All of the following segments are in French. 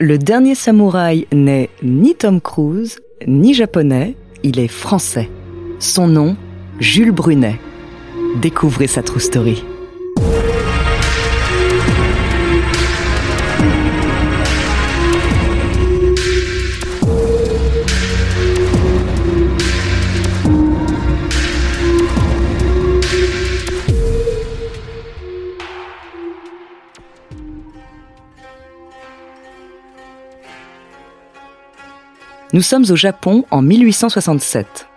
Le dernier samouraï n'est ni Tom Cruise, ni japonais, il est français. Son nom, Jules Brunet. Découvrez sa true story. Nous sommes au Japon en 1867.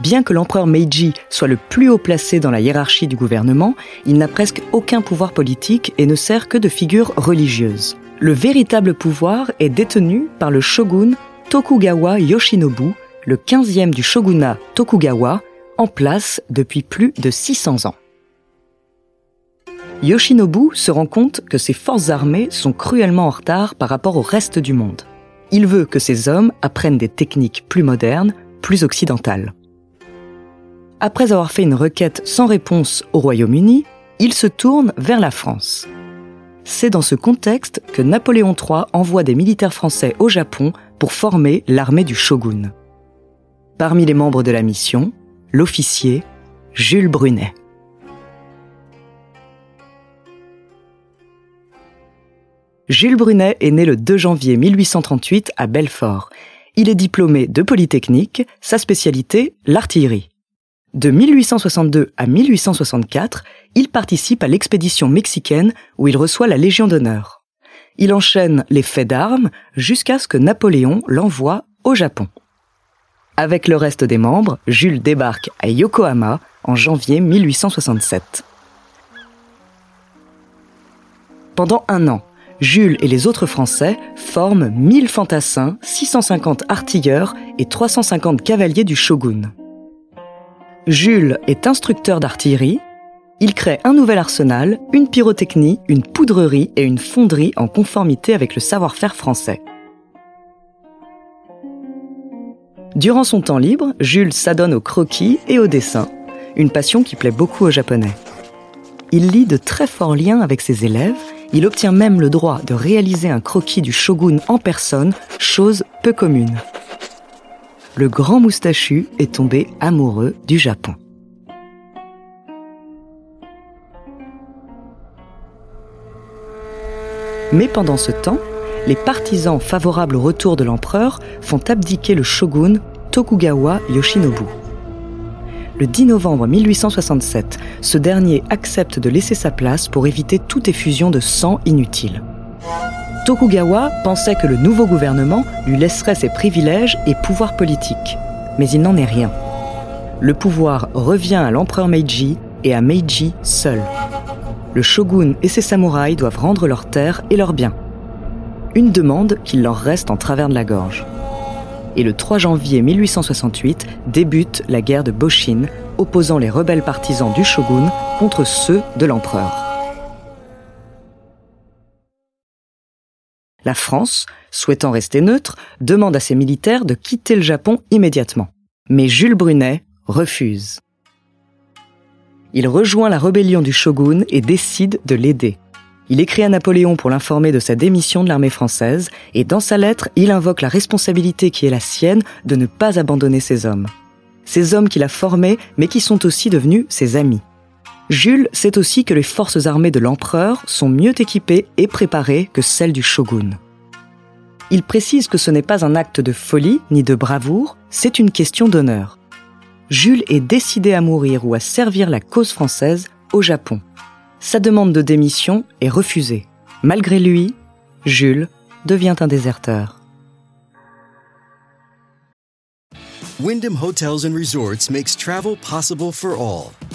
Bien que l'empereur Meiji soit le plus haut placé dans la hiérarchie du gouvernement, il n'a presque aucun pouvoir politique et ne sert que de figure religieuse. Le véritable pouvoir est détenu par le shogun Tokugawa Yoshinobu, le 15e du shogunat Tokugawa, en place depuis plus de 600 ans. Yoshinobu se rend compte que ses forces armées sont cruellement en retard par rapport au reste du monde. Il veut que ces hommes apprennent des techniques plus modernes, plus occidentales. Après avoir fait une requête sans réponse au Royaume-Uni, il se tourne vers la France. C'est dans ce contexte que Napoléon III envoie des militaires français au Japon pour former l'armée du shogun. Parmi les membres de la mission, l'officier Jules Brunet. Jules Brunet est né le 2 janvier 1838 à Belfort. Il est diplômé de Polytechnique, sa spécialité, l'artillerie. De 1862 à 1864, il participe à l'expédition mexicaine où il reçoit la Légion d'honneur. Il enchaîne les faits d'armes jusqu'à ce que Napoléon l'envoie au Japon. Avec le reste des membres, Jules débarque à Yokohama en janvier 1867. Pendant un an, Jules et les autres Français forment 1000 fantassins, 650 artilleurs et 350 cavaliers du shogun. Jules est instructeur d'artillerie. Il crée un nouvel arsenal, une pyrotechnie, une poudrerie et une fonderie en conformité avec le savoir-faire français. Durant son temps libre, Jules s'adonne au croquis et au dessin, une passion qui plaît beaucoup aux Japonais. Il lit de très forts liens avec ses élèves il obtient même le droit de réaliser un croquis du shogun en personne, chose peu commune. Le grand moustachu est tombé amoureux du Japon. Mais pendant ce temps, les partisans favorables au retour de l'empereur font abdiquer le shogun Tokugawa Yoshinobu le 10 novembre 1867, ce dernier accepte de laisser sa place pour éviter toute effusion de sang inutile. Tokugawa pensait que le nouveau gouvernement lui laisserait ses privilèges et pouvoirs politiques, mais il n'en est rien. Le pouvoir revient à l'empereur Meiji et à Meiji seul. Le shogun et ses samouraïs doivent rendre leurs terres et leurs biens. Une demande qu'il leur reste en travers de la gorge et le 3 janvier 1868 débute la guerre de Boshin, opposant les rebelles partisans du shogun contre ceux de l'empereur. La France, souhaitant rester neutre, demande à ses militaires de quitter le Japon immédiatement. Mais Jules Brunet refuse. Il rejoint la rébellion du shogun et décide de l'aider. Il écrit à Napoléon pour l'informer de sa démission de l'armée française, et dans sa lettre, il invoque la responsabilité qui est la sienne de ne pas abandonner ses hommes. ces hommes qu'il a formés mais qui sont aussi devenus ses amis. Jules sait aussi que les forces armées de l'empereur sont mieux équipées et préparées que celles du shogun. Il précise que ce n'est pas un acte de folie ni de bravoure, c'est une question d'honneur. Jules est décidé à mourir ou à servir la cause française au Japon. Sa demande de démission est refusée. Malgré lui, Jules devient un déserteur. Wyndham Hotels and Resorts makes travel possible for all.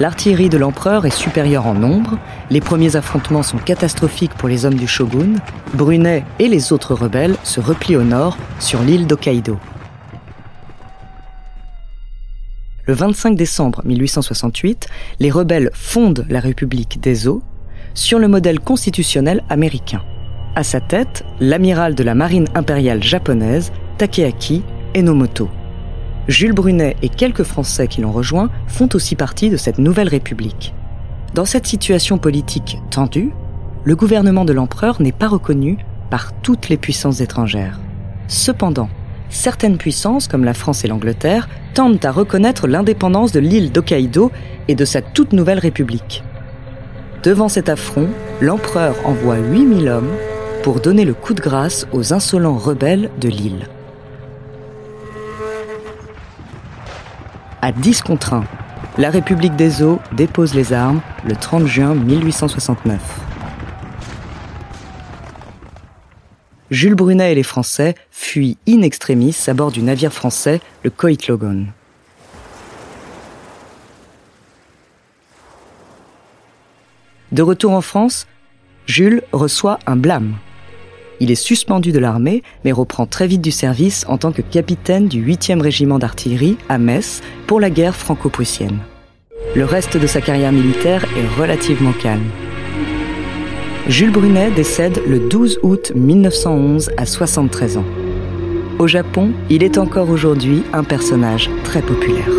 L'artillerie de l'empereur est supérieure en nombre, les premiers affrontements sont catastrophiques pour les hommes du shogun, Brunet et les autres rebelles se replient au nord sur l'île d'Hokkaido. Le 25 décembre 1868, les rebelles fondent la République des eaux sur le modèle constitutionnel américain. À sa tête, l'amiral de la marine impériale japonaise, Takeaki Enomoto. Jules Brunet et quelques Français qui l'ont rejoint font aussi partie de cette nouvelle République. Dans cette situation politique tendue, le gouvernement de l'empereur n'est pas reconnu par toutes les puissances étrangères. Cependant, certaines puissances, comme la France et l'Angleterre, tentent à reconnaître l'indépendance de l'île d'Hokkaido et de sa toute nouvelle République. Devant cet affront, l'empereur envoie 8000 hommes pour donner le coup de grâce aux insolents rebelles de l'île. À 10 contre 1, la République des eaux dépose les armes le 30 juin 1869. Jules Brunet et les Français fuient in extremis à bord du navire français le Coïtlogon. De retour en France, Jules reçoit un blâme. Il est suspendu de l'armée, mais reprend très vite du service en tant que capitaine du 8e régiment d'artillerie à Metz pour la guerre franco-prussienne. Le reste de sa carrière militaire est relativement calme. Jules Brunet décède le 12 août 1911 à 73 ans. Au Japon, il est encore aujourd'hui un personnage très populaire.